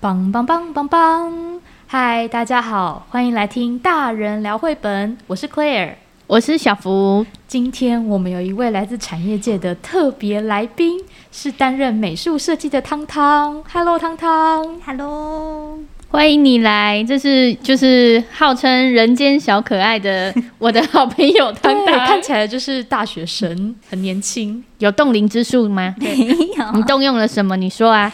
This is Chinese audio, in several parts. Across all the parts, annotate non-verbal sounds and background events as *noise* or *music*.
棒棒棒棒棒！嗨，大家好，欢迎来听大人聊绘本。我是 Claire，我是小福。今天我们有一位来自产业界的特别来宾，是担任美术设计的汤汤。Hello，汤汤。Hello，欢迎你来。这是就是号称人间小可爱的我的好朋友汤汤，*laughs* 看起来就是大学生，很年轻。有冻龄之术吗？没有。你动用了什么？你说啊。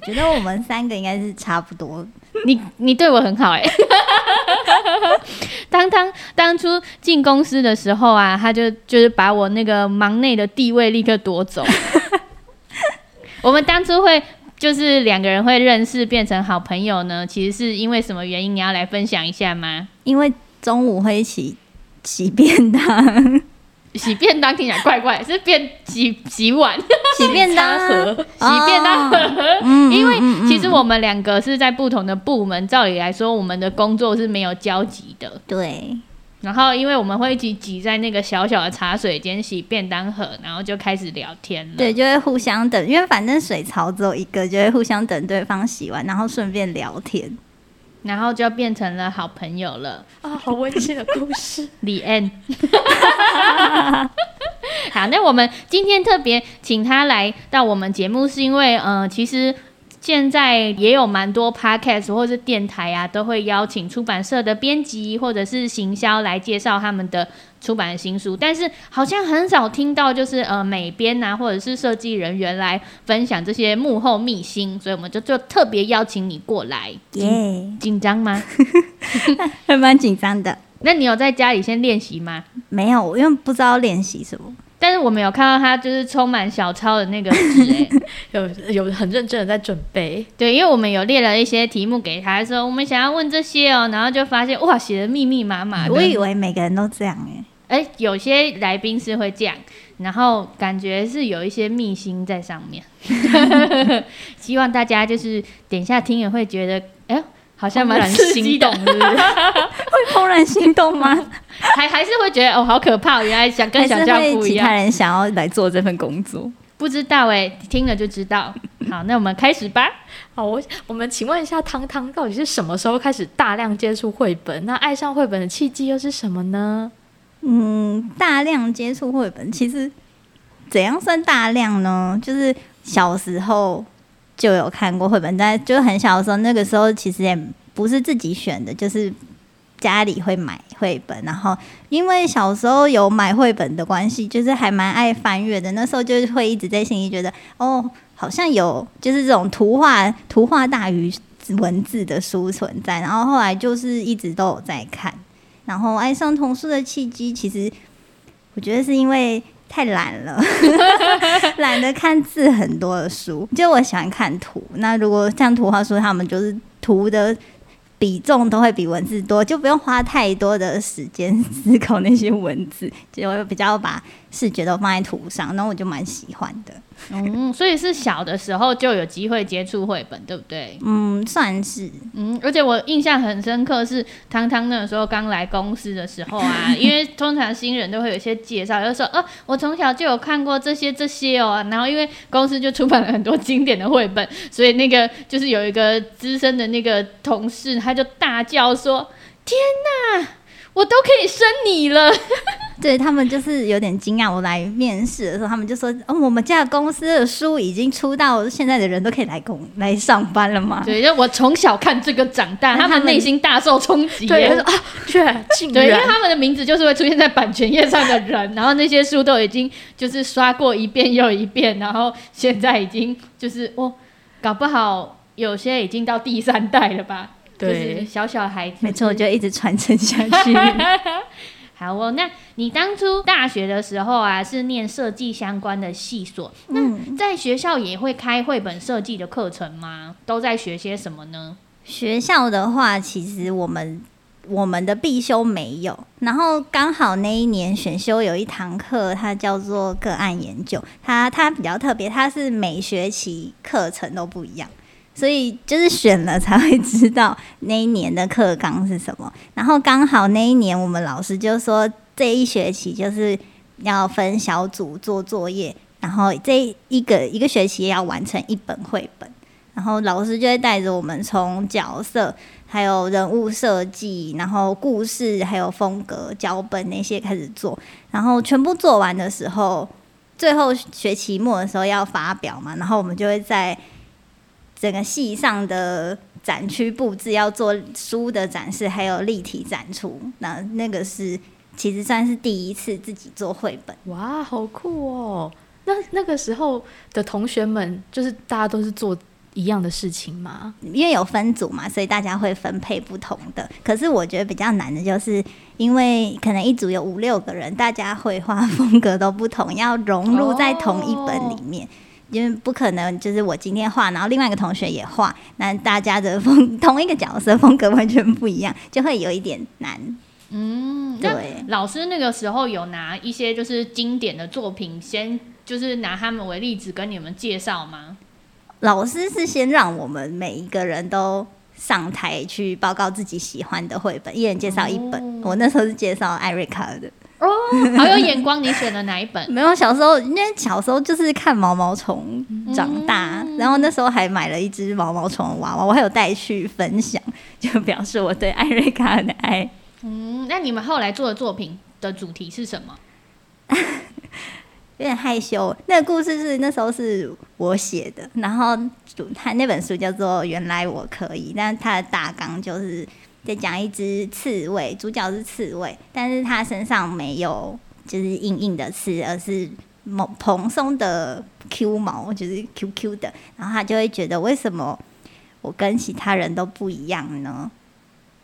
我觉得我们三个应该是差不多。你你对我很好哎、欸。*laughs* 汤汤当初进公司的时候啊，他就就是把我那个忙内的地位立刻夺走。*laughs* 我们当初会就是两个人会认识变成好朋友呢，其实是因为什么原因？你要来分享一下吗？因为中午会一起洗便当。洗便当听起来怪怪，是便洗洗碗、洗便当盒、*laughs* 洗便当盒。*laughs* 因为其实我们两个是在不同的部门，照理来说，我们的工作是没有交集的。对。然后，因为我们会一起挤在那个小小的茶水间洗便当盒，然后就开始聊天了。对，就会互相等，因为反正水槽只有一个，就会互相等对方洗完，然后顺便聊天。然后就变成了好朋友了啊！好温馨的故事，*laughs* The end。*laughs* 好，那我们今天特别请他来到我们节目，是因为，呃，其实。现在也有蛮多 podcast 或是电台啊，都会邀请出版社的编辑或者是行销来介绍他们的出版的新书，但是好像很少听到就是呃美编啊或者是设计人员来分享这些幕后秘辛，所以我们就就特别邀请你过来。耶，紧张吗？还 *laughs* *laughs* 蛮紧张的。那你有在家里先练习吗？没有，因为不知道练习什么。但是我们有看到他就是充满小抄的那个纸，哎，有有很认真的在准备。对，因为我们有列了一些题目给他，说我们想要问这些哦，然后就发现哇，写的密密麻麻。我以为每个人都这样哎，哎，有些来宾是会这样，然后感觉是有一些秘辛在上面。希望大家就是等一下听也会觉得，哎。好像蛮心动，是不是？会怦然心动吗？*laughs* 还还是会觉得哦，好可怕！原来想跟想象不一样。其他人想要来做这份工作，不知道哎、欸，听了就知道。*laughs* 好，那我们开始吧。好，我我们请问一下，汤汤到底是什么时候开始大量接触绘本？那爱上绘本的契机又是什么呢？嗯，大量接触绘本，其实怎样算大量呢？就是小时候。就有看过绘本，但就很小的时候，那个时候其实也不是自己选的，就是家里会买绘本，然后因为小时候有买绘本的关系，就是还蛮爱翻阅的。那时候就会一直在心里觉得，哦，好像有就是这种图画图画大于文字的书存在。然后后来就是一直都有在看，然后爱上童书的契机，其实我觉得是因为。太懒了，*laughs* 懒得看字很多的书。就我喜欢看图，那如果像图画书，他们就是图的比重都会比文字多，就不用花太多的时间思考那些文字，就会比较把视觉都放在图上，然后我就蛮喜欢的。嗯，所以是小的时候就有机会接触绘本，对不对？嗯，算是。嗯，而且我印象很深刻是汤汤那个时候刚来公司的时候啊，*laughs* 因为通常新人都会有一些介绍，就说哦，我从小就有看过这些这些哦，然后因为公司就出版了很多经典的绘本，所以那个就是有一个资深的那个同事，他就大叫说：“天哪！”我都可以生你了，*laughs* 对，他们就是有点惊讶。我来面试的时候，他们就说：“哦，我们家公司的书已经出到现在的人都可以来工来上班了吗？”对，因为我从小看这个长大，他们内心大受冲击。对，他说啊，对，对，因为他们的名字就是会出现在版权页上的人，然后那些书都已经就是刷过一遍又一遍，然后现在已经就是哦，搞不好有些已经到第三代了吧。对，小小孩子，没错，就一直传承下去。*laughs* 好哦，那你当初大学的时候啊，是念设计相关的系所，嗯，那在学校也会开绘本设计的课程吗？都在学些什么呢？学校的话，其实我们我们的必修没有，然后刚好那一年选修有一堂课，它叫做个案研究，它它比较特别，它是每学期课程都不一样。所以就是选了才会知道那一年的课纲是什么，然后刚好那一年我们老师就说，这一学期就是要分小组做作业，然后这一个一个学期要完成一本绘本，然后老师就会带着我们从角色、还有人物设计、然后故事、还有风格、脚本那些开始做，然后全部做完的时候，最后学期末的时候要发表嘛，然后我们就会在整个系上的展区布置要做书的展示，还有立体展出。那那个是其实算是第一次自己做绘本。哇，好酷哦！那那个时候的同学们，就是大家都是做一样的事情吗？因为有分组嘛，所以大家会分配不同的。可是我觉得比较难的就是，因为可能一组有五六个人，大家绘画风格都不同，要融入在同一本里面，哦、因为不可能就是我今天画，然后另外一个同学也画，那大家的风同一个角色风格完全不一样，就会有一点难。嗯，对。老师那个时候有拿一些就是经典的作品，先就是拿他们为例子跟你们介绍吗？老师是先让我们每一个人都上台去报告自己喜欢的绘本，一人介绍一本。哦、我那时候是介绍艾瑞卡的。哦，好有眼光！你选了哪一本？*laughs* 没有，小时候因为小时候就是看毛毛虫长大，嗯、然后那时候还买了一只毛毛虫的娃娃，我还有带去分享，就表示我对艾瑞卡的爱。嗯，那你们后来做的作品的主题是什么？*laughs* 有点害羞。那个故事是那时候是我写的，然后主他那本书叫做《原来我可以》，但是它的大纲就是在讲一只刺猬，主角是刺猬，但是他身上没有就是硬硬的刺，而是蓬蓬松的 Q 毛，就是 Q Q 的。然后他就会觉得，为什么我跟其他人都不一样呢？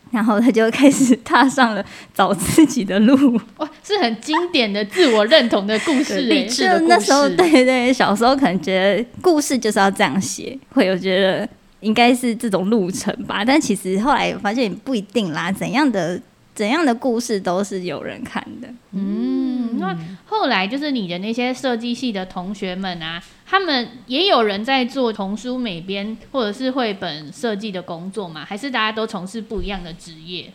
然后他就开始踏上了找自己的路，哇，是很经典的自我认同的故事，励志的故事。那时候，对对，小时候可能觉得故事就是要这样写，会有觉得应该是这种路程吧。但其实后来发现不一定啦，怎样的怎样的故事都是有人看的。嗯，那后来就是你的那些设计系的同学们啊。他们也有人在做童书美编或者是绘本设计的工作吗？还是大家都从事不一样的职业？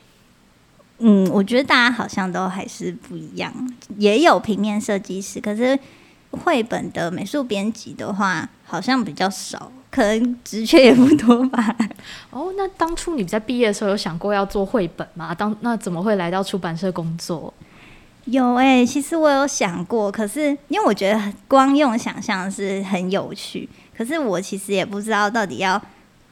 嗯，我觉得大家好像都还是不一样。也有平面设计师，可是绘本的美术编辑的话，好像比较少，可能职缺也不多吧。哦，那当初你在毕业的时候有想过要做绘本吗？当那怎么会来到出版社工作？有哎、欸，其实我有想过，可是因为我觉得光用想象是很有趣，可是我其实也不知道到底要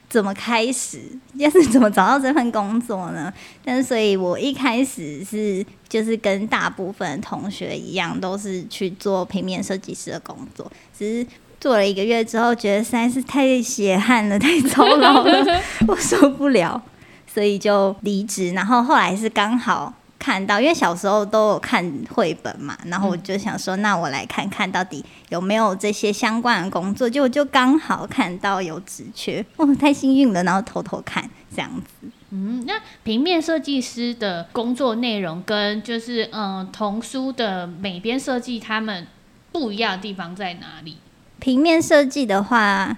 怎么开始，要是怎么找到这份工作呢？但是所以我一开始是就是跟大部分同学一样，都是去做平面设计师的工作，只是做了一个月之后，觉得实在是太血汗了，太操劳了，*laughs* 我受不了，所以就离职。然后后来是刚好。看到，因为小时候都有看绘本嘛，然后我就想说，那我来看看到底有没有这些相关的工作，就就刚好看到有职缺，哦，太幸运了，然后偷偷看这样子。嗯，那平面设计师的工作内容跟就是嗯童书的美编设计，他们不一样的地方在哪里？平面设计的话，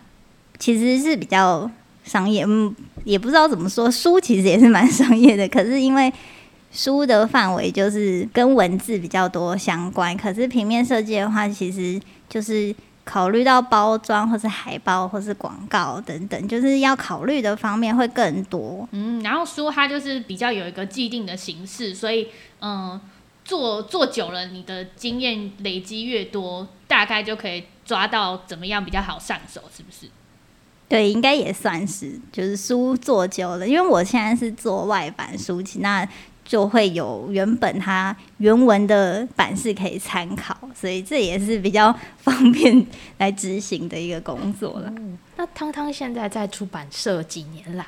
其实是比较商业，嗯，也不知道怎么说，书其实也是蛮商业的，可是因为。书的范围就是跟文字比较多相关，可是平面设计的话，其实就是考虑到包装或是海报或是广告等等，就是要考虑的方面会更多。嗯，然后书它就是比较有一个既定的形式，所以嗯，做做久了，你的经验累积越多，大概就可以抓到怎么样比较好上手，是不是？对，应该也算是，就是书做久了，因为我现在是做外版书籍，那。就会有原本它原文的版式可以参考，所以这也是比较方便来执行的一个工作了。嗯，那汤汤现在在出版社几年啦？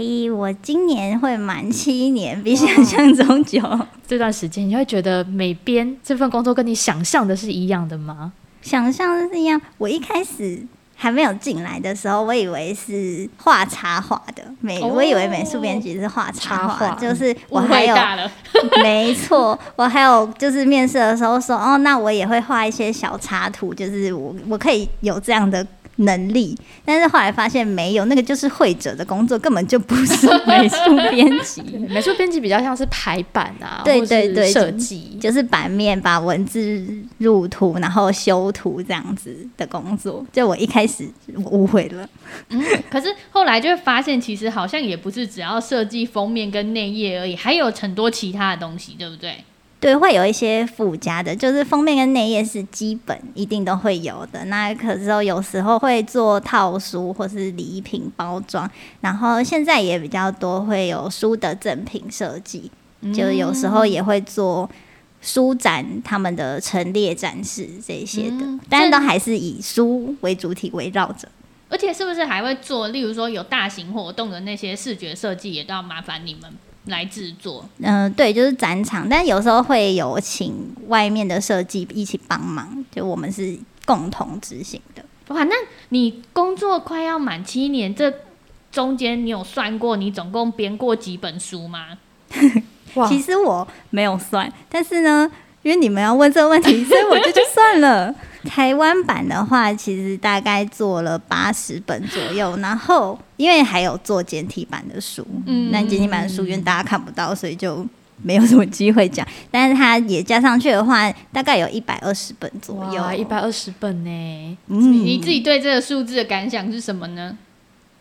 嘿，我今年会满七年，比想象中久。*laughs* 这段时间你会觉得美编这份工作跟你想象的是一样的吗？想象的是一样。我一开始。还没有进来的时候，我以为是画插画的美，哦、我以为美术编辑是画插画，就是我还有，*laughs* 没错，我还有就是面试的时候说，哦，那我也会画一些小插图，就是我我可以有这样的能力，但是后来发现没有，那个就是会者的工作，根本就不是美术编辑。*laughs* 美术编辑比较像是排版啊，对对对，设计就是版面把文字入图，然后修图这样子的工作。就我一开始误会了，嗯，可是后来就会发现，其实好像也不是只要设计封面跟内页而已，还有很多其他的东西，对不对？对，会有一些附加的，就是封面跟内页是基本一定都会有的。那可是有时候会做套书或是礼品包装，然后现在也比较多会有书的赠品设计，就是有时候也会做书展他们的陈列展示这些的，嗯、但是都还是以书为主体围绕着。而且是不是还会做，例如说有大型活动的那些视觉设计，也都要麻烦你们？来制作，嗯、呃，对，就是展场，但有时候会有请外面的设计一起帮忙，就我们是共同执行的。哇，那你工作快要满七年，这中间你有算过你总共编过几本书吗？*laughs* 哇其实我没有算，但是呢，因为你们要问这个问题，所以我就去算了。台湾版的话，其实大概做了八十本左右，然后因为还有做简体版的书，嗯，那简体版的书因为大家看不到，所以就没有什么机会讲。*laughs* 但是它也加上去的话，大概有一百二十本左右，一百二十本呢。嗯，你自己对这个数字的感想是什么呢？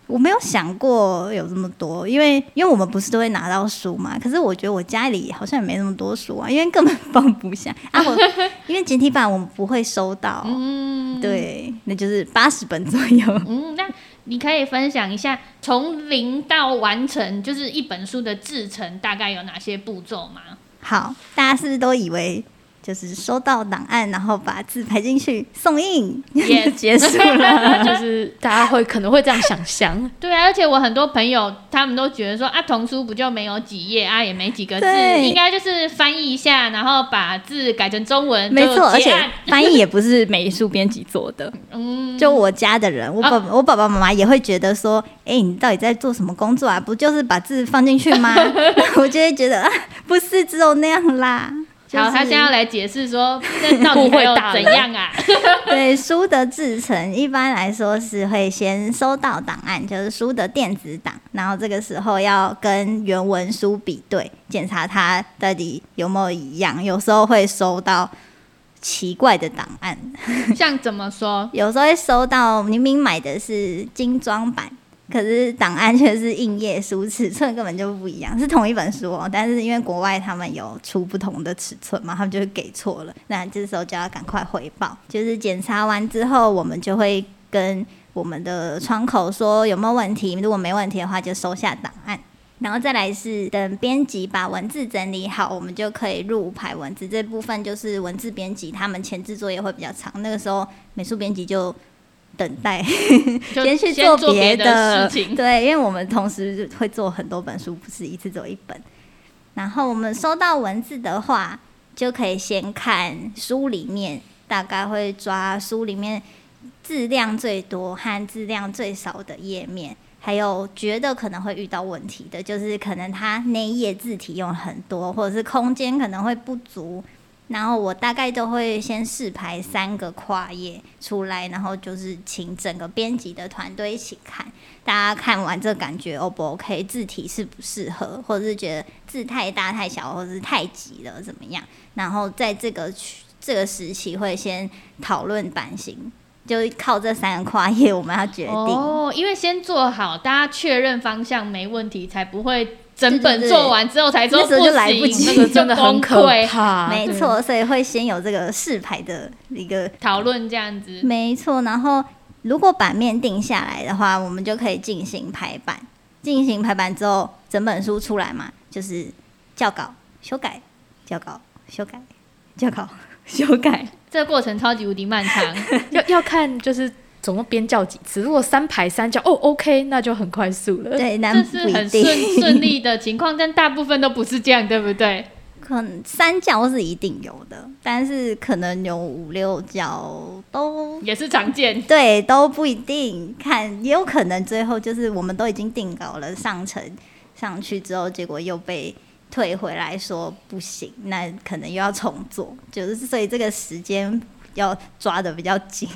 我没有想过有这么多，因为因为我们不是都会拿到书嘛。可是我觉得我家里好像也没那么多书啊，因为根本放不下啊。我 *laughs* 因为简体版我们不会收到，嗯，对，那就是八十本左右。嗯，那你可以分享一下从零到完成，就是一本书的制成大概有哪些步骤吗？好，大家是不是都以为？就是收到档案，然后把字排进去送印，Yes. 结束了。*laughs* 就是大家会可能会这样想象，*laughs* 对啊。而且我很多朋友他们都觉得说啊，童书不就没有几页啊，也没几个字，对应该就是翻译一下，然后把字改成中文。没错，而且翻译也不是美术编辑做的。*laughs* 嗯，就我家的人，我爸、啊、我爸爸妈妈也会觉得说，哎、欸，你到底在做什么工作啊？不就是把字放进去吗？我就会觉得啊，不是只有那样啦。好，他现在要来解释说，*laughs* 那到底会有怎样啊？*laughs* *laughs* 对，书的制成一般来说是会先收到档案，就是书的电子档，然后这个时候要跟原文书比对，检查它到底有没有一样。有时候会收到奇怪的档案，像怎么说？有时候会收到明明买的是精装版。可是档案却是印页书，尺寸根本就不一样，是同一本书哦，但是因为国外他们有出不同的尺寸嘛，他们就会给错了，那这时候就要赶快回报。就是检查完之后，我们就会跟我们的窗口说有没有问题，如果没问题的话，就收下档案，然后再来是等编辑把文字整理好，我们就可以入排文字。这部分就是文字编辑他们前置作业会比较长，那个时候美术编辑就。等待，*laughs* 先去做别的，的事情。对，因为我们同时会做很多本书，不是一次做一本。然后我们收到文字的话，就可以先看书里面，大概会抓书里面质量最多和质量最少的页面，还有觉得可能会遇到问题的，就是可能它那一页字体用很多，或者是空间可能会不足。然后我大概都会先试排三个跨页出来，然后就是请整个编辑的团队一起看，大家看完这感觉 O 不 OK，字体适不适合，或者是觉得字太大太小，或者是太挤了怎么样？然后在这个这个时期会先讨论版型，就靠这三个跨页我们要决定哦，因为先做好，大家确认方向没问题，才不会。整本做完之后才做，那时候，就来不及，那个真的很可怕。没错，所以会先有这个试排的一个讨论这样子。没错，然后如果版面定下来的话，我们就可以进行排版。进行排版之后，整本书出来嘛，就是校稿、修改、校稿、修改、校稿、*laughs* 修改。这个过程超级无敌漫长，*laughs* 要要看就是。总共边叫几次？如果三排三叫，哦，OK，那就很快速了。对，那这是很顺顺利的情况，但大部分都不是这样，对不对？可能三叫是一定有的，但是可能有五六叫都也是常见。对，都不一定，看也有可能最后就是我们都已经定稿了，上层上去之后，结果又被退回来说不行，那可能又要重做，就是所以这个时间要抓的比较紧。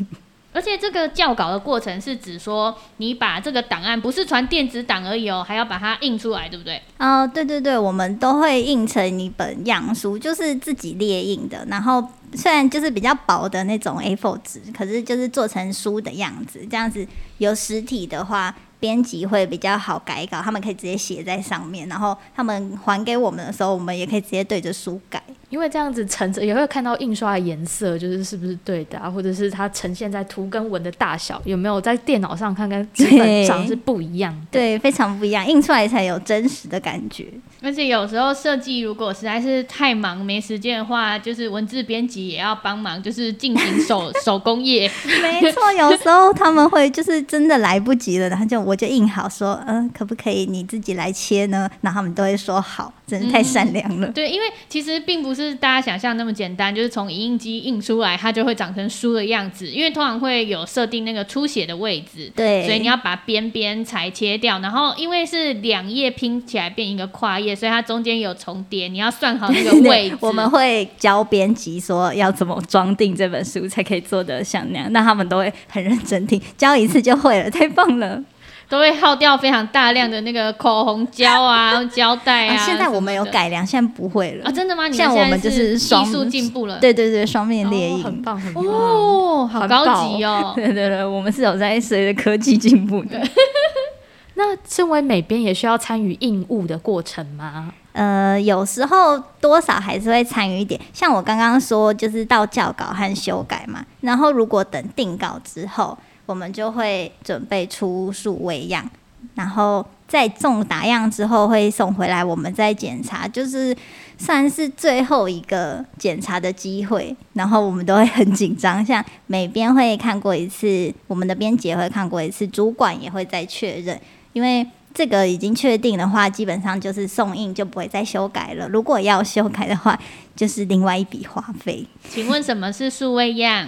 而且这个校稿的过程是指说，你把这个档案不是传电子档而已哦，还要把它印出来，对不对？哦，对对对，我们都会印成一本样书，就是自己列印的。然后虽然就是比较薄的那种 A4 纸，可是就是做成书的样子，这样子有实体的话。编辑会比较好改稿，他们可以直接写在上面，然后他们还给我们的时候，我们也可以直接对着书改。因为这样子呈着也会看到印刷的颜色，就是是不是对的啊，或者是它呈现在图跟文的大小有没有在电脑上看看基本上是不一样的。对，*laughs* 非常不一样，印出来才有真实的感觉。而且有时候设计如果实在是太忙没时间的话，就是文字编辑也要帮忙，就是进行手 *laughs* 手工业。没错，有时候他们会就是真的来不及了，然后就我就印好说，嗯、呃，可不可以你自己来切呢？然后他们都会说好，真是太善良了。嗯、对，因为其实并不是。是大家想象那么简单，就是从影印机印出来，它就会长成书的样子。因为通常会有设定那个出血的位置，对，所以你要把边边裁切掉。然后因为是两页拼起来变一个跨页，所以它中间有重叠，你要算好那个位置。*laughs* 我们会教编辑说要怎么装订这本书才可以做得像那样，那他们都会很认真听，教一次就会了，太棒了。都会耗掉非常大量的那个口红胶啊、胶带啊，啊。现在我们有改良，现在不会了啊！真的吗？你像我们就是技术进步了。对对对，双面列印，哦，很棒很棒哦，好高级哦！*laughs* 对对对，我们是有在随着科技进步的。*laughs* 那身为美编，也需要参与印务的过程吗？呃，有时候多少还是会参与一点。像我刚刚说，就是到校稿和修改嘛。然后如果等定稿之后。我们就会准备出数位样，然后在送打样之后会送回来，我们再检查，就是算是最后一个检查的机会。然后我们都会很紧张，像美编会看过一次，我们的编辑会看过一次，主管也会再确认，因为这个已经确定的话，基本上就是送印就不会再修改了。如果要修改的话，就是另外一笔花费。请问什么是数位样？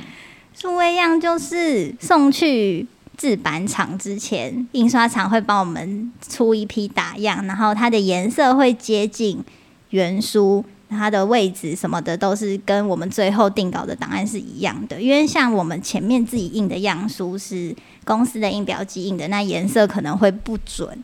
数位样就是送去制版厂之前，印刷厂会帮我们出一批打样，然后它的颜色会接近原书，它的位置什么的都是跟我们最后定稿的档案是一样的。因为像我们前面自己印的样书是公司的印表机印的，那颜色可能会不准，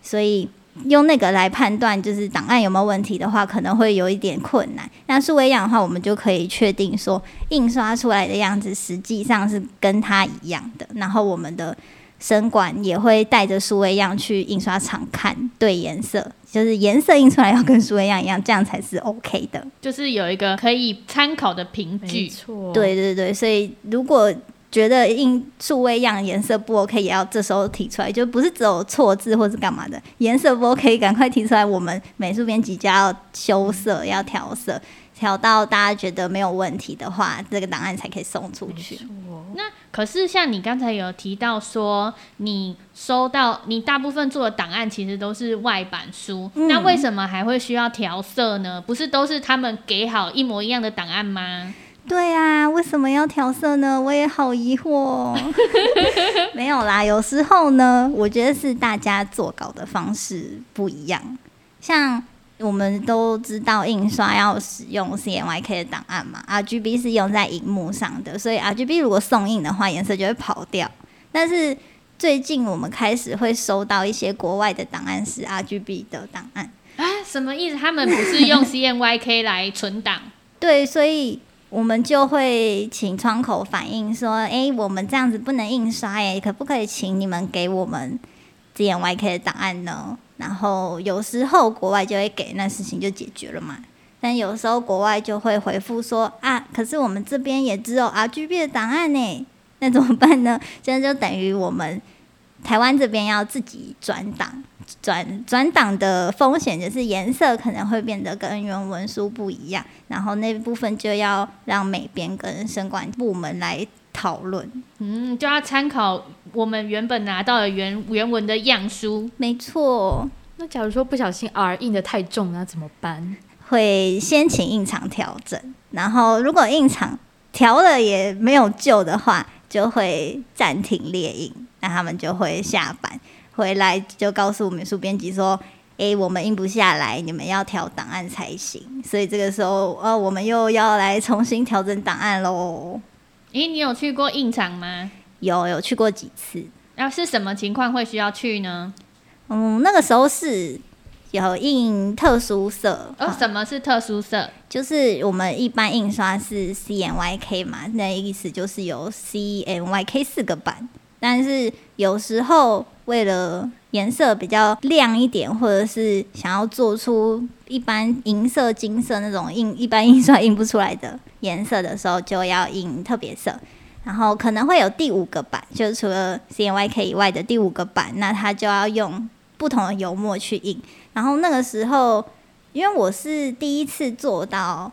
所以。用那个来判断，就是档案有没有问题的话，可能会有一点困难。那数位样的话，我们就可以确定说，印刷出来的样子实际上是跟它一样的。然后我们的生管也会带着数位样去印刷厂看对颜色，就是颜色印出来要跟数位样一样，这样才是 OK 的。就是有一个可以参考的凭据。错，对对对，所以如果。觉得印数位样颜色不 OK，也要这时候提出来，就不是只有错字或是干嘛的，颜色不 OK，赶快提出来。我们美术编辑就要修色，要调色，调到大家觉得没有问题的话，这个档案才可以送出去。那可是像你刚才有提到说，你收到你大部分做的档案其实都是外版书，嗯，那为什么还会需要调色呢？不是都是他们给好一模一样的档案吗？对啊，为什么要调色呢？我也好疑惑哦。*laughs* 没有啦，有时候呢，我觉得是大家做稿的方式不一样。像我们都知道印刷要使用 CMYK 的档案嘛，RGB 是用在荧幕上的，所以 RGB 如果送印的话，颜色就会跑掉。但是最近我们开始会收到一些国外的档案是 RGB 的档案啊？什么意思？他们不是用 CMYK 来存档？*laughs* 对，所以。我们就会请窗口反映说：“哎，我们这样子不能印刷，哎，可不可以请你们给我们 CMYK 的档案呢？”然后有时候国外就会给，那事情就解决了嘛。但有时候国外就会回复说：“啊，可是我们这边也只有 RGB 的档案呢，那怎么办呢？”现在就等于我们台湾这边要自己转档。转转档的风险就是颜色可能会变得跟原文书不一样，然后那部分就要让美编跟生管部门来讨论。嗯，就要参考我们原本拿到的原原文的样书。没错。那假如说不小心 R 印的太重，那怎么办？会先请印厂调整，然后如果印厂调了也没有救的话，就会暂停列印，那他们就会下班。回来就告诉美术编辑说：“诶，我们印不下来，你们要调档案才行。”所以这个时候，呃，我们又要来重新调整档案喽。诶，你有去过印厂吗？有有去过几次。那、啊、是什么情况会需要去呢？嗯，那个时候是有印特殊色。哦，什么是特殊色？就是我们一般印刷是 C N Y K 嘛，那意思就是有 C N Y K 四个版。但是有时候为了颜色比较亮一点，或者是想要做出一般银色、金色那种印一般印刷印不出来的颜色的时候，就要印特别色。然后可能会有第五个版，就是除了 C N Y K 以外的第五个版，那它就要用不同的油墨去印。然后那个时候，因为我是第一次做到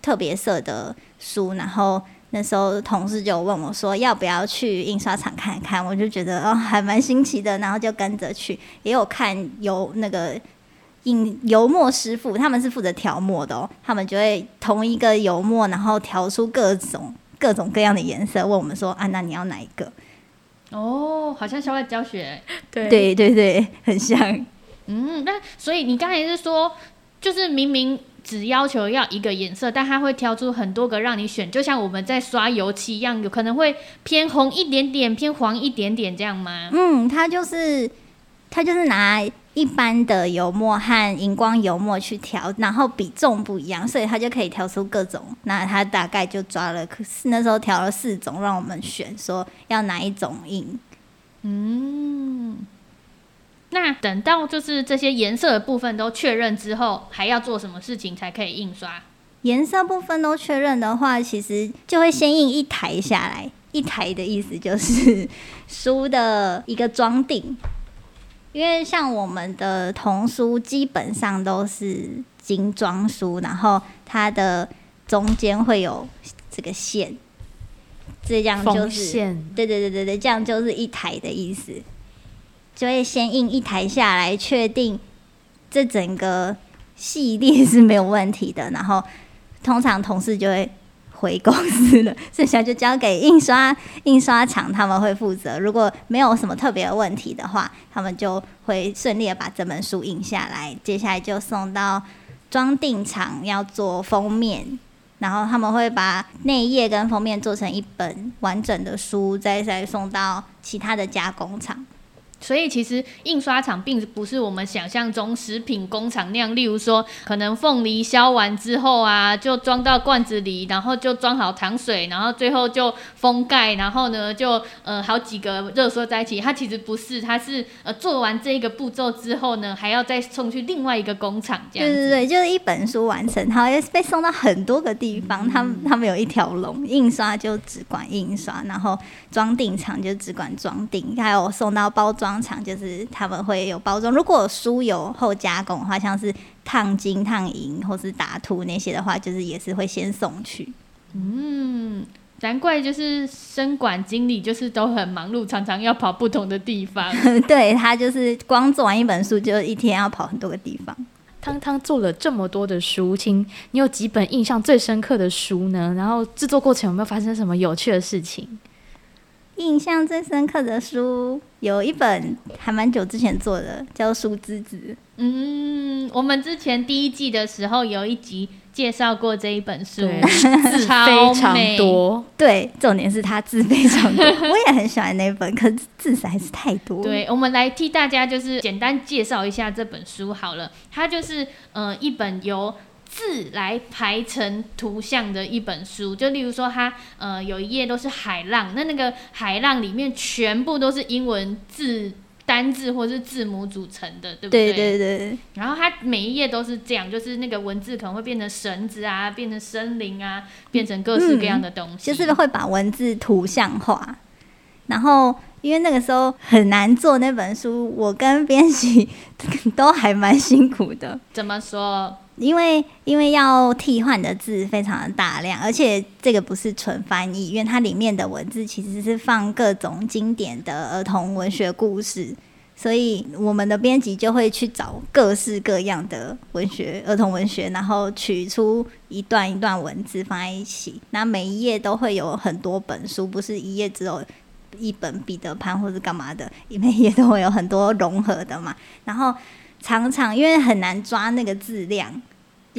特别色的书，然后那时候同事就问我说要不要去印刷厂看看，我就觉得哦还蛮新奇的，然后就跟着去，也有看有那个印油墨师傅，他们是负责调墨的哦，他们就会同一个油墨，然后调出各种。各种各样的颜色，问我们说啊，那你要哪一个？哦，好像校外教学，对对对对，很像。嗯，那所以你刚才是说，就是明明只要求要一个颜色，但他会挑出很多个让你选，就像我们在刷油漆一样，有可能会偏红一点点，偏黄一点点这样吗？嗯，他就是，他就是拿。一般的油墨和荧光油墨去调，然后比重不一样，所以他就可以调出各种。那他大概就抓了，可是那时候调了四种，让我们选，说要哪一种印。嗯，那等到就是这些颜色的部分都确认之后，还要做什么事情才可以印刷？颜色部分都确认的话，其实就会先印一台下来。一台的意思就是书的一个装订。因为像我们的童书基本上都是精装书，然后它的中间会有这个线，这样就是对对对对对，这样就是一台的意思，就会先印一台下来，确定这整个系列是没有问题的，然后通常同事就会。回公司了，剩下就交给印刷印刷厂，他们会负责。如果没有什么特别的问题的话，他们就会顺利的把这本书印下来。接下来就送到装订厂要做封面，然后他们会把内页跟封面做成一本完整的书，再再送到其他的加工厂。所以其实印刷厂并不是我们想象中食品工厂那样，例如说，可能凤梨削完之后啊，就装到罐子里，然后就装好糖水，然后最后就封盖，然后呢就呃好几个热缩在一起。它其实不是，它是呃做完这一个步骤之后呢，还要再送去另外一个工厂这样。对对对，就是一本书完成，它会被送到很多个地方。他们他们有一条龙，印刷就只管印刷，然后装订厂就只管装订，还有送到包装。装厂就是他们会有包装，如果书有后加工的话，像是烫金、烫银或是打凸那些的话，就是也是会先送去。嗯，难怪就是生管经理就是都很忙碌，常常要跑不同的地方。*laughs* 对，他就是光做完一本书，就一天要跑很多个地方。汤汤做了这么多的书，请你有几本印象最深刻的书呢？然后制作过程有没有发生什么有趣的事情？印象最深刻的书有一本还蛮久之前做的，叫《书之子》。嗯，我们之前第一季的时候有一集介绍过这一本书，*laughs* 字非常多。对，重点是它字非常多，*laughs* 我也很喜欢那本，可是字实在是太多。对，我们来替大家就是简单介绍一下这本书好了，它就是呃一本由。字来排成图像的一本书，就例如说它，呃，有一页都是海浪，那那个海浪里面全部都是英文字单字或是字母组成的，对不对？对对对。然后它每一页都是这样，就是那个文字可能会变成绳子啊，变成森林啊，变成各式各样的东西，嗯，就是会把文字图像化。然后因为那个时候很难做那本书，我跟编辑 *laughs* 都还蛮辛苦的。怎么说？因为因为要替换的字非常的大量，而且这个不是纯翻译，因为它里面的文字其实是放各种经典的儿童文学故事，所以我们的编辑就会去找各式各样的文学儿童文学，然后取出一段一段文字放在一起。那每一页都会有很多本书，不是一页只有一本彼得潘或是干嘛的，每一页都会有很多融合的嘛。然后常常因为很难抓那个字量。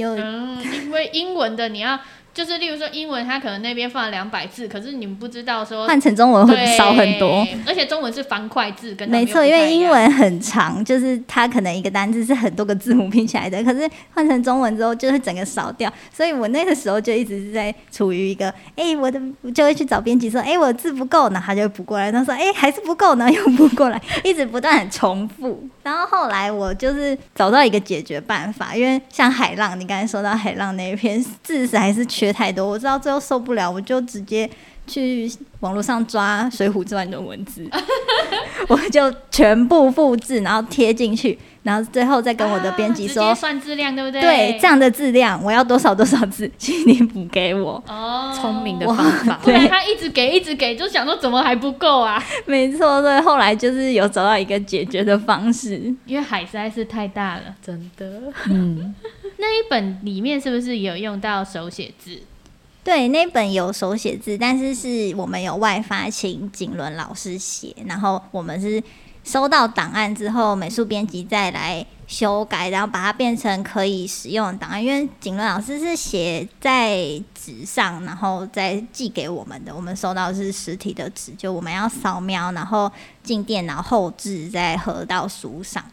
嗯，因为英文的你要就是例如说英文，它可能那边放了两百字，可是你们不知道说换成中文会少很多，而且中文是方块字，跟没错，因为英文很长，就是它可能一个单字是很多个字母拼起来的，可是换成中文之后就是整个少掉，所以我那个时候就一直是在处于一个，哎、欸，我的就会去找编辑说，哎、欸，我的字不够，然后他就会补过来，他说，哎、欸，还是不够，呢又补过来，一直不断重复，然后后来我就是找到一个解决办法，因为像海浪，你刚才说到海浪那一篇字实还是缺太多，我知道最后受不了，我就直接。去网络上抓《水浒传》的文字，*laughs* 我就全部复制，然后贴进去，然后最后再跟我的编辑说、啊、算质量，对不对？对，这样的质量我要多少多少字，请你补给我。哦，聪明的方法。对，他一直给，一直给，就想说怎么还不够啊？没错，对，后来就是有找到一个解决的方式，因为海实在是太大了，真的。嗯，那一本里面是不是有用到手写字？对，那本有手写字，但是是我们有外发请景伦老师写，然后我们是收到档案之后，美术编辑再来修改，然后把它变成可以使用的档案。因为景伦老师是写在纸上，然后再寄给我们的，我们收到的是实体的纸，就我们要扫描，然后进电脑后置，再合到书上。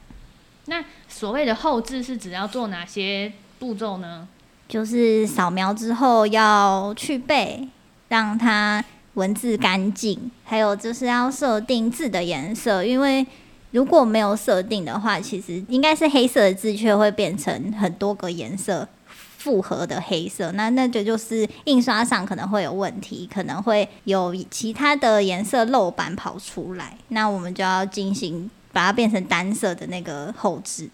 那所谓的后置是指要做哪些步骤呢？就是扫描之后要去背，让它文字干净，还有就是要设定字的颜色，因为如果没有设定的话，其实应该是黑色的字却会变成很多个颜色复合的黑色，那那就就是印刷上可能会有问题，可能会有其他的颜色漏版跑出来，那我们就要进行把它变成单色的那个后置。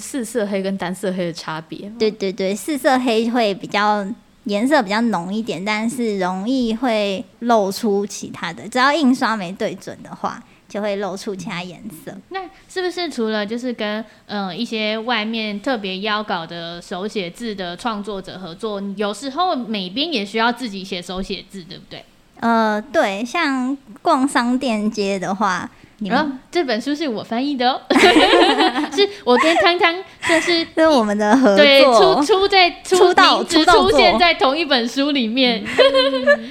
四色黑跟单色黑的差别？对对对，四色黑会比较颜色比较浓一点，但是容易会露出其他的。只要印刷没对准的话，就会露出其他颜色。那是不是除了就是跟嗯、呃、一些外面特别邀稿的手写字的创作者合作，有时候美编也需要自己写手写字，对不对？呃，对，像逛商店街的话。然后、哦、这本书是我翻译的哦，*laughs* 是我跟汤汤，这是 *laughs* 跟我们的合作，对，出出在出，出道只出现在同一本书里面。嗯、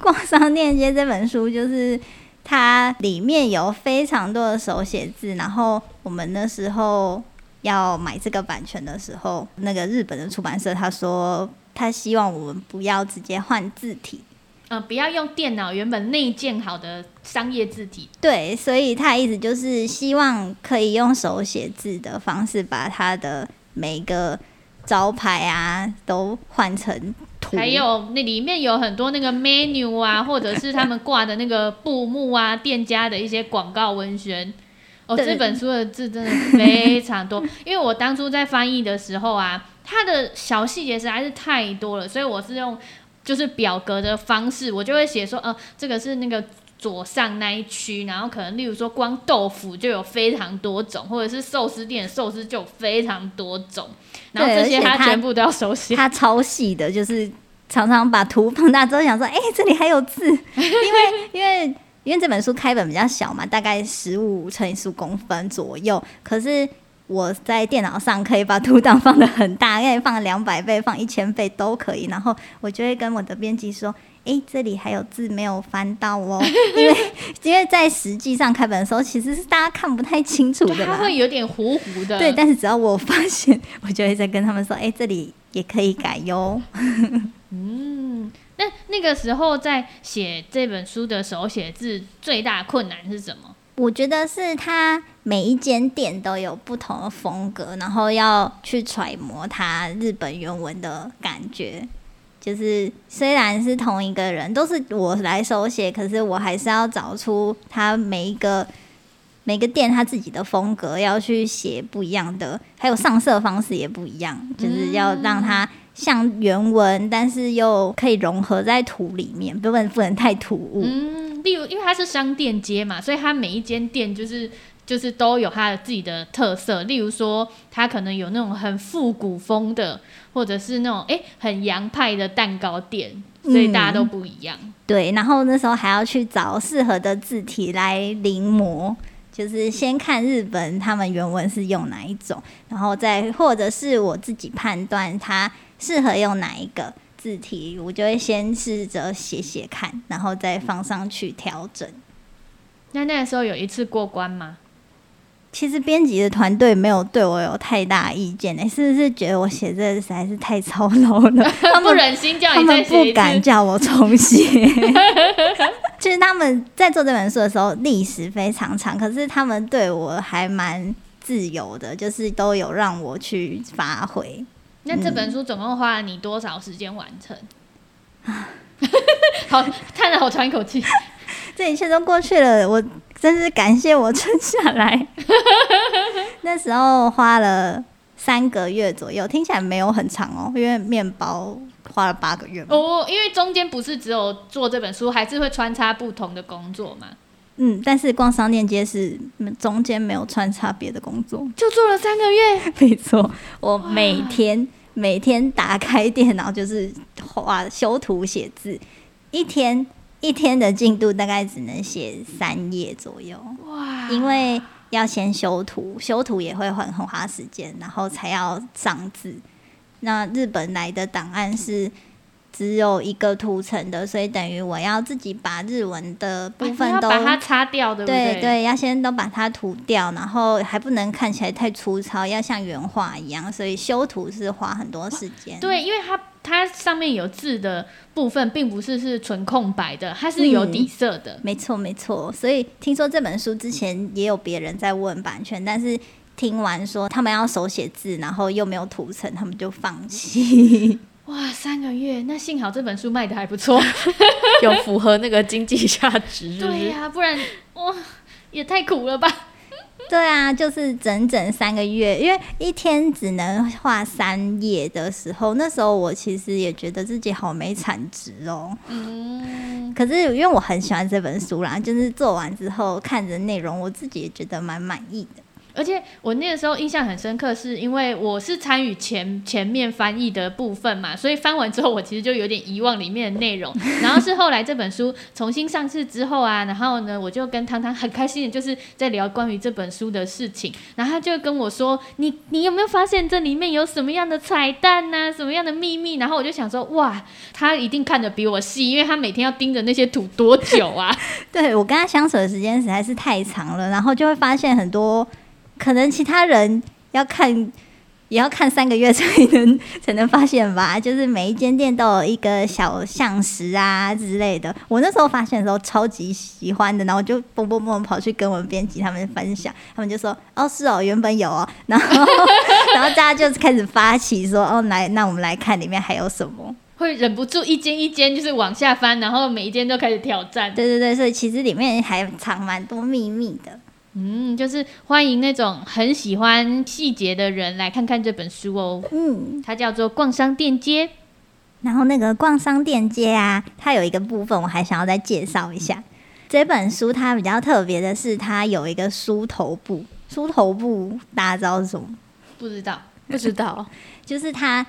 逛商店街这本书就是它里面有非常多的手写字，然后我们那时候要买这个版权的时候，那个日本的出版社他说他希望我们不要直接换字体。呃，不要用电脑原本内建好的商业字体。对，所以他的意思就是希望可以用手写字的方式，把他的每个招牌啊都换成图。还有那里面有很多那个 menu 啊，*laughs* 或者是他们挂的那个布幕啊，店家的一些广告文宣。哦，这本书的字真的非常多，*laughs* 因为我当初在翻译的时候啊，它的小细节实在是太多了，所以我是用。就是表格的方式，我就会写说，呃，这个是那个左上那一区，然后可能例如说光豆腐就有非常多种，或者是寿司店寿司就有非常多种，然后这些他全部都要熟悉。他超细的，就是常常把图放大之后想说，哎、欸，这里还有字，因为 *laughs* 因为因为这本书开本比较小嘛，大概十五乘以十五公分左右，可是。我在电脑上可以把图档放得很大，可以放两百倍、放一千倍都可以。然后我就会跟我的编辑说：“哎、欸，这里还有字没有翻到哦，*laughs* 因为 *laughs* 因为在实际上开本的时候，其实是大家看不太清楚的，它会有点糊糊的。对，但是只要我发现，我就会再跟他们说：“哎、欸，这里也可以改哟。*laughs* ”嗯，那那个时候在写这本书的手写字最大困难是什么？我觉得是它每一间店都有不同的风格，然后要去揣摩它日本原文的感觉。就是虽然是同一个人，都是我来手写，可是我还是要找出它每一个每个店它自己的风格，要去写不一样的，还有上色方式也不一样，就是要让它像原文，但是又可以融合在图里面，不能不能太突兀。例如，因为它是商店街嘛，所以它每一间店就是就是都有它的自己的特色。例如说，它可能有那种很复古风的，或者是那种哎、很洋派的蛋糕店，所以大家都不一样。对，然后那时候还要去找适合的字体来临摹，就是先看日本他们原文是用哪一种，然后再或者是我自己判断它适合用哪一个。字体，我就会先试着写写看，然后再放上去调整。那那个时候有一次过关吗？其实编辑的团队没有对我有太大意见，哎，是不是觉得我写这个实在是太操劳了？*laughs* 他们不忍心叫你再写，他们不敢叫我重写。*laughs* 其实他们在做这本书的时候历史非常长，可是他们对我还蛮自由的，就是都有让我去发挥。那这本书总共花了你多少时间完成？*laughs* 好，叹了好长一口气。*laughs* 这一切都过去了，我真是感谢我撑下来。*laughs* 那时候花了三个月左右，听起来没有很长哦，因为面包花了八个月。哦，因为中间不是只有做这本书，还是会穿插不同的工作嘛。嗯，但是逛商店街是中间没有穿插别的工作，就做了三个月。*laughs* 没错，我每天每天打开电脑就是画修图写字，一天。一天的进度大概只能写三页左右，哇！因为要先修图，修图也会很很花时间，然后才要上字。那日本来的档案是只有一个图层的，所以等于我要自己把日文的部分都把它擦掉，对不对？对对，要先都把它涂掉，然后还不能看起来太粗糙，要像原画一样，所以修图是花很多时间。对，因为它。它上面有字的部分，并不是是纯空白的，它是有底色的。嗯、没错，没错。所以听说这本书之前也有别人在问版权，但是听完说他们要手写字，然后又没有图层，他们就放弃。哇，三个月，那幸好这本书卖的还不错，*laughs* 有符合那个经济价值。对呀、啊，不然哇，也太苦了吧。对啊，就是整整三个月，因为一天只能画三页的时候，那时候我其实也觉得自己好没产值哦。嗯，可是因为我很喜欢这本书啦，就是做完之后看着内容，我自己也觉得蛮满意的。而且我那个时候印象很深刻，是因为我是参与前前面翻译的部分嘛，所以翻完之后我其实就有点遗忘里面的内容。然后是后来这本书重新上市之后啊，然后呢，我就跟汤汤很开心的就是在聊关于这本书的事情。然后他就跟我说：“你你有没有发现这里面有什么样的彩蛋呐、啊？什么样的秘密？”然后我就想说：“哇，他一定看得比我细，因为他每天要盯着那些图多久啊？” *laughs* 对，我跟他相处的时间实在是太长了，然后就会发现很多。可能其他人要看，也要看三个月才能 *laughs* 才能发现吧。就是每一间店都有一个小像石啊之类的。我那时候发现的时候超级喜欢的，然后我就蹦蹦蹦跑去跟我们编辑他们分享，他们就说：“哦，是哦，原本有哦。*laughs* ”然后 *laughs* 然后大家就开始发起说：“哦，来，那我们来看里面还有什么。”会忍不住一间一间就是往下翻，然后每一间都开始挑战。对对对，所以其实里面还藏蛮多秘密的。嗯，就是欢迎那种很喜欢细节的人来看看这本书哦。嗯，它叫做《逛商店街》，然后那个逛商店街啊，它有一个部分我还想要再介绍一下。这本书它比较特别的是，它有一个书头部。书头部大家知道是什么？不知道，不知道。*laughs* 就是它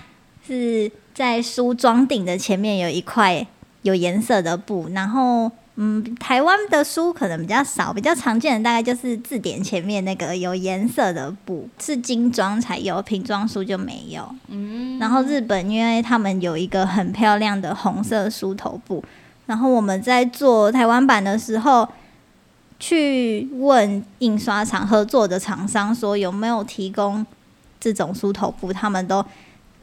是在书装订的前面有一块有颜色的布，然后。嗯，台湾的书可能比较少，比较常见的大概就是字典前面那个有颜色的布，是精装才有，瓶装书就没有。嗯，然后日本因为他们有一个很漂亮的红色书头布，然后我们在做台湾版的时候，去问印刷厂合作的厂商说有没有提供这种书头布，他们都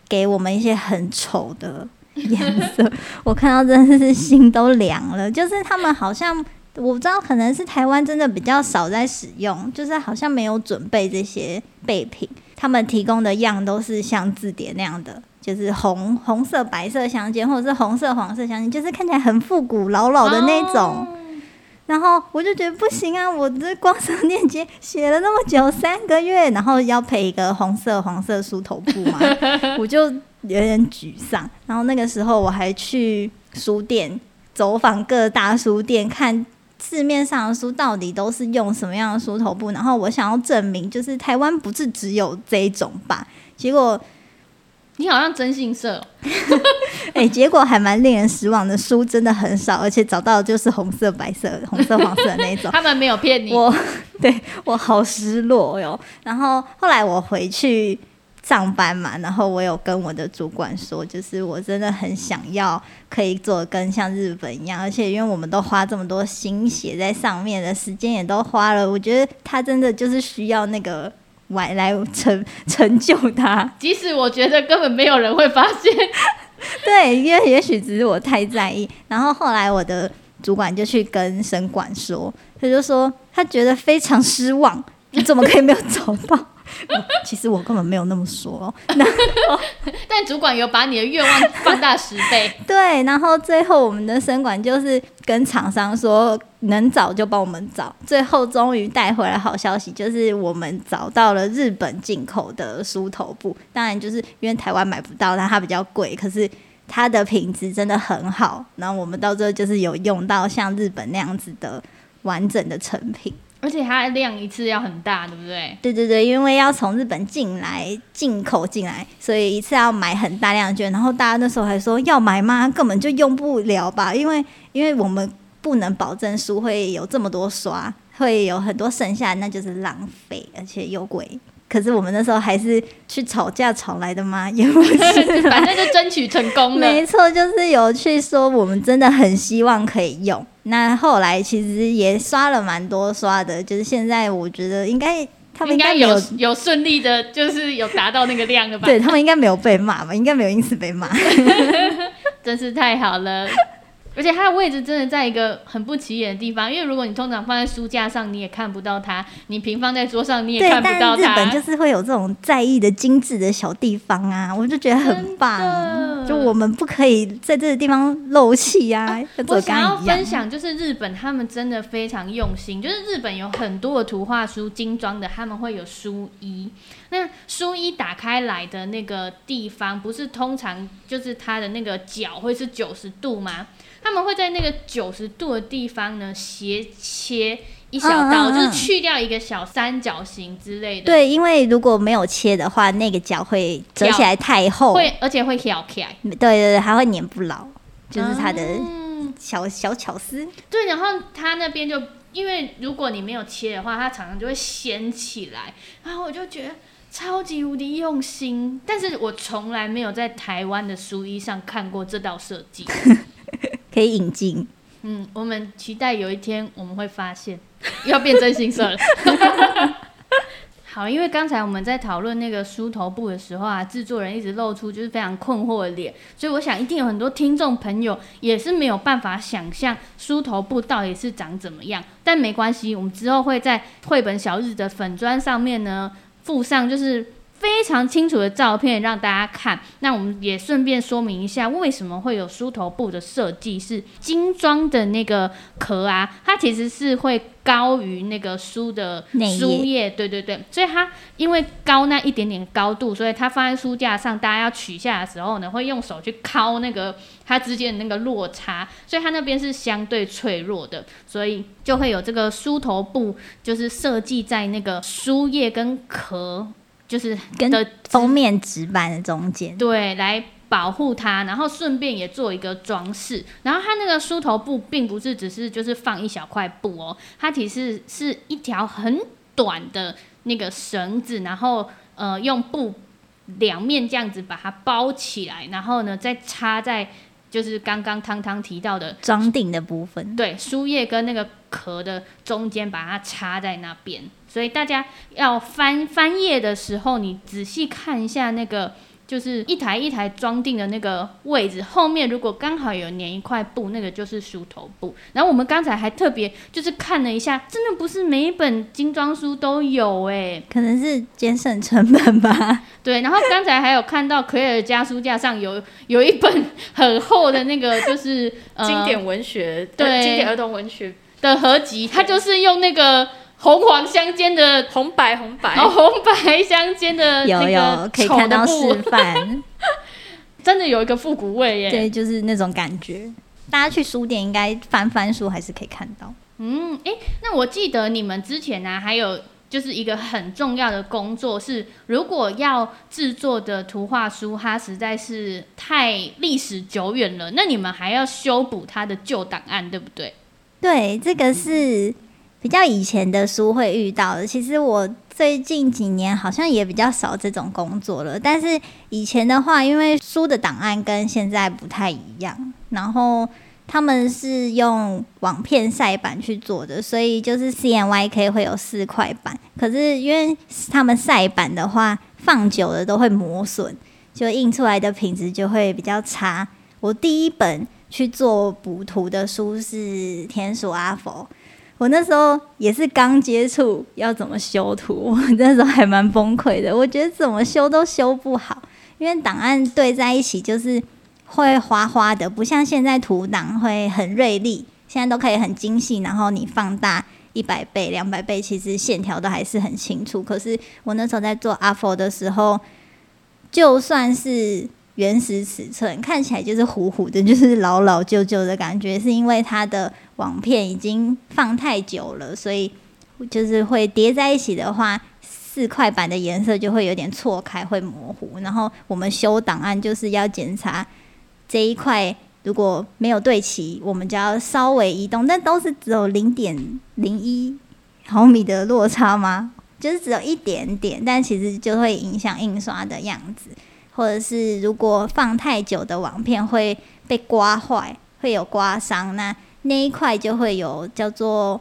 给我们一些很丑的。颜色，我看到真的是心都凉了。就是他们好像我不知道，可能是台湾真的比较少在使用，就是好像没有准备这些备品。他们提供的样都是像字典那样的，就是红红色、白色相间，或者是红色、黄色相间，就是看起来很复古、老老的那种。然后我就觉得不行啊！我这逛商店街写了那么久，三个月，然后要配一个红色、黄色梳头布嘛，*laughs* 我就有点沮丧。然后那个时候我还去书店走访各大书店，看市面上的书到底都是用什么样的书头布。然后我想要证明，就是台湾不是只有这一种吧？结果。你好像征信社，*laughs* 哎、欸，结果还蛮令人失望的，书真的很少，而且找到的就是红色、白色、红色、黄色的那种。他们没有骗你，我 *laughs* 对我好失落哟。然后后来我回去上班嘛，然后我有跟我的主管说，就是我真的很想要可以做跟像日本一样，而且因为我们都花这么多心血在上面的时间也都花了，我觉得他真的就是需要那个来来成成就他。*laughs* 即使我觉得根本没有人会发现，*laughs* 对，因为也许只是我太在意。然后后来我的主管就去跟生管说，他就说他觉得非常失望，你怎么可以没有找到？其实我根本没有那么说，*laughs* 那但主管有把你的愿望放大十倍。*laughs* 对，然后最后我们的生管就是跟厂商说，能找就帮我们找。最后终于带回来好消息，就是我们找到了日本进口的梳头布。当然，就是因为台湾买不到，但它比较贵，可是它的品质真的很好。然后我们到最后就是有用到像日本那样子的完整的成品。而且它量一次要很大，对不对？对对对，因为要从日本进来，进口进来，所以一次要买很大量卷。然后大家那时候还说要买吗？根本就用不了吧，*laughs* 因为因为我们不能保证书会有这么多刷，会有很多剩下，那就是浪费，而且又贵。可是我们那时候还是去吵架吵来的吗？*laughs* 也不是，*laughs* 反正就争取成功了。没错，就是有去说我们真的很希望可以用。那后来其实也刷了蛮多刷的，就是现在我觉得应该他们应该有有顺利的，就是有达到那个量了吧？对，*laughs* 他们应该没有被骂吧？应该没有因此被骂，真是太好了。而且它的位置真的在一个很不起眼的地方，因为如果你通常放在书架上，你也看不到它；你平放在桌上，你也看不到它。日本就是会有这种在意的精致的小地方啊，我就觉得很棒。就我们不可以在这个地方漏气啊，啊我想要分享，就是日本他们真的非常用心，就是日本有很多的图画书精装的，他们会有书衣。那书衣打开来的那个地方，不是通常就是它的那个角会是九十度吗？他们会在那个九十度的地方呢，斜切一小刀，嗯嗯嗯，就是去掉一个小三角形之类的。对，因为如果没有切的话，那个角会折起来太厚，会而且会翘起来。对对对，还会粘不牢，就是它的小、嗯、小巧思。对，然后它那边就因为如果你没有切的话，它常常就会掀起来，然后我就觉得超级无敌用心。但是我从来没有在台湾的书衣上看过这道设计。*laughs* 可以引进，嗯，我们期待有一天我们会发现 *laughs* 要变真心社了。*laughs* 好，因为刚才我们在讨论那个梳头布的时候啊，制作人一直露出就是非常困惑的脸，所以我想一定有很多听众朋友也是没有办法想象梳头布到底是长怎么样。但没关系，我们之后会在绘本小日的粉砖上面呢附上，就是。非常清楚的照片让大家看，那我们也顺便说明一下，为什么会有梳头布的设计是精装的那个壳啊，它其实是会高于那个书的书页，对对对，所以它因为高那一点点高度，所以它放在书架上，大家要取下的时候呢，会用手去敲那个它之间的那个落差，所以它那边是相对脆弱的，所以就会有这个梳头布，就是设计在那个书页跟壳。就是跟封面纸板的中间，对，来保护它，然后顺便也做一个装饰。然后它那个梳头布并不是只是就是放一小块布哦，它其实是一条很短的那个绳子，然后呃用布两面这样子把它包起来，然后呢再插在就是刚刚汤汤提到的装订的部分，对，书页跟那个壳的中间把它插在那边。所以大家要翻翻页的时候，你仔细看一下那个，就是一台一台装订的那个位置后面，如果刚好有粘一块布，那个就是梳头布。然后我们刚才还特别就是看了一下，真的不是每一本精装书都有哎、欸，可能是节省成本吧。对，然后刚才还有看到可尔家书架上有有一本很厚的那个，就是、呃、经典文学，对，经典儿童文学的合集，它就是用那个。红黄相间的红白红白，哦，红白相间的那个有有可以看到示范，*laughs* 真的有一个复古味耶。对，就是那种感觉。大家去书店应该翻翻书还是可以看到。嗯，哎、欸，那我记得你们之前呢、啊，还有就是一个很重要的工作是，如果要制作的图画书，它实在是太历史久远了，那你们还要修补它的旧档案，对不对？对，这个是。比较以前的书会遇到的，其实我最近几年好像也比较少这种工作了。但是以前的话，因为书的档案跟现在不太一样，然后他们是用网片晒版去做的，所以就是 CMYK 会有四块板。可是因为他们晒版的话，放久了都会磨损，就印出来的品质就会比较差。我第一本去做补图的书是《田鼠阿佛》。我那时候也是刚接触要怎么修图，我 *laughs* 那时候还蛮崩溃的。我觉得怎么修都修不好，因为档案对在一起就是会花花的，不像现在图档会很锐利，现在都可以很精细。然后你放大一百倍、两百倍，其实线条都还是很清楚。可是我那时候在做阿佛的时候，就算是原始尺寸，看起来就是糊糊的，就是老老旧旧的感觉，是因为它的。网片已经放太久了，所以就是会叠在一起的话，四块板的颜色就会有点错开，会模糊。然后我们修档案就是要检查这一块如果没有对齐，我们就要稍微移动，但都是只有零点零一毫米的落差吗？就是只有一点点，但其实就会影响印刷的样子，或者是如果放太久的网片会被刮坏，会有刮伤那。那一块就会有叫做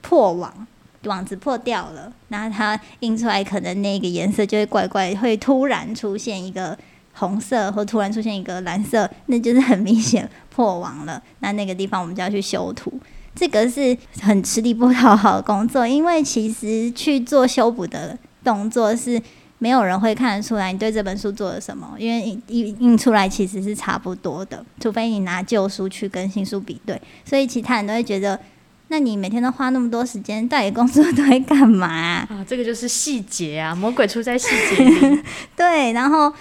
破网，网子破掉了，那它印出来可能那个颜色就会怪怪，会突然出现一个红色，或突然出现一个蓝色，那就是很明显破网了。那那个地方我们就要去修图，这个是很吃力不讨好的工作，因为其实去做修补的动作是。没有人会看得出来你对这本书做了什么，因为印印印出来其实是差不多的，除非你拿旧书去跟新书比对。所以其他人都会觉得，那你每天都花那么多时间，到底工作都在干嘛啊？*laughs* 啊，这个就是细节啊，魔鬼出在细节。*laughs* 对，然后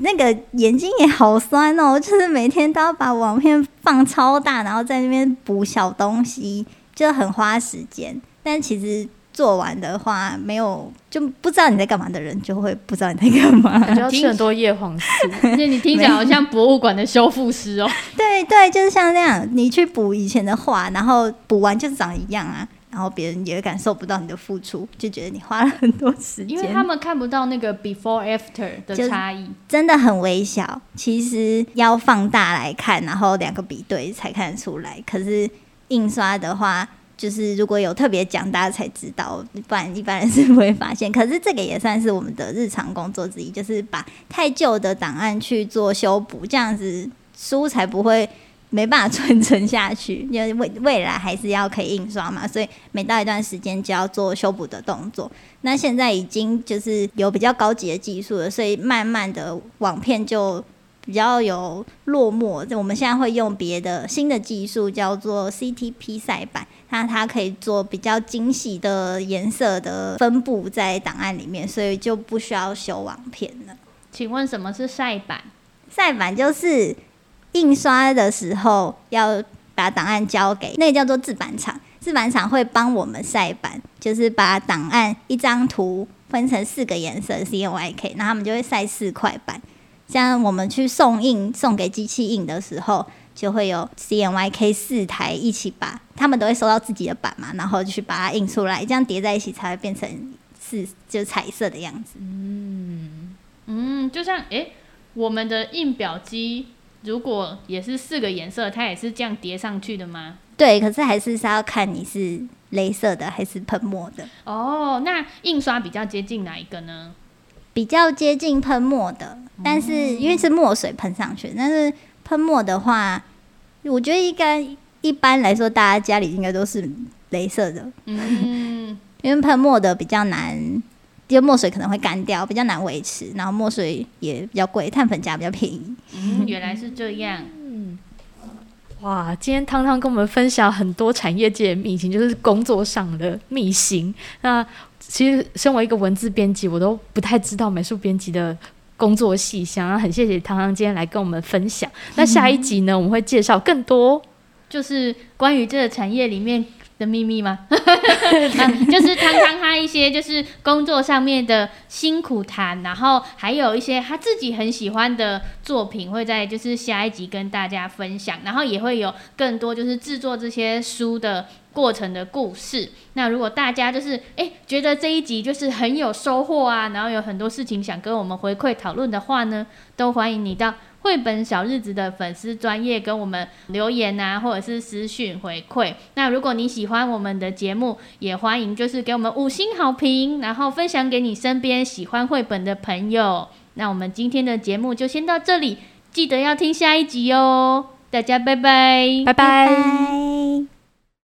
那个眼睛也好酸哦，就是每天都要把网片放超大，然后在那边补小东西，就很花时间。但其实。做完的话，没有就不知道你在干嘛的人，就会不知道你在干嘛。*laughs* 就要吃很多叶黄素，*laughs* 那你听起来好像博物馆的修复师哦。*laughs* 对对，就是像那样，你去补以前的画，然后补完就长一样啊，然后别人也感受不到你的付出，就觉得你花了很多时间。因为他们看不到那个 before after 的差异，真的很微小。其实要放大来看，然后两个比对才看得出来。可是印刷的话。就是如果有特别讲，大家才知道，不然一般人是不会发现。可是这个也算是我们的日常工作之一，就是把太旧的档案去做修补，这样子书才不会没办法传承下去。因为未未来还是要可以印刷嘛，所以每到一段时间就要做修补的动作。那现在已经就是有比较高级的技术了，所以慢慢的网片就。比较有落寞，我们现在会用别的新的技术，叫做 CTP 晒版，那它可以做比较精细的颜色的分布在档案里面，所以就不需要修网片了。请问什么是晒板？晒板就是印刷的时候要把档案交给那个叫做制版厂，制版厂会帮我们晒板，就是把档案一张图分成四个颜色 CMYK，那他们就会晒四块板。像我们去送印送给机器印的时候，就会有 CMYK 四台一起把，他们都会收到自己的版嘛，然后就去把它印出来，这样叠在一起才会变成是就彩色的样子。嗯嗯，就像诶、欸，我们的印表机如果也是四个颜色，它也是这样叠上去的吗？对，可是还是是要看你是镭射的还是喷墨的。哦，那印刷比较接近哪一个呢？比较接近喷墨的。但是因为是墨水喷上去，但是喷墨的话，我觉得应该一般来说，大家家里应该都是镭射的。嗯，*laughs* 因为喷墨的比较难，因为墨水可能会干掉，比较难维持，然后墨水也比较贵，碳粉价比较便宜。嗯，原来是这样。哇，今天汤汤跟我们分享很多产业界的秘辛，就是工作上的秘辛。那其实身为一个文字编辑，我都不太知道美术编辑的。工作细项，很谢谢汤汤今天来跟我们分享。那下一集呢，我们会介绍更多，就是关于这个产业里面的秘密吗？啊、*laughs* 就是汤汤他一些就是工作上面的辛苦谈，然后还有一些他自己很喜欢的作品，会在就是下一集跟大家分享。然后也会有更多就是制作这些书的过程的故事。那如果大家就是诶觉得这一集就是很有收获啊，然后有很多事情想跟我们回馈讨论的话呢，都欢迎你到绘本小日子的粉丝专业跟我们留言啊，或者是私讯回馈。那如果你喜欢我们的节目，也欢迎就是给我们五星好评，然后分享给你身边喜欢绘本的朋友。那我们今天的节目就先到这里，记得要听下一集哦。大家拜拜，拜拜。拜拜。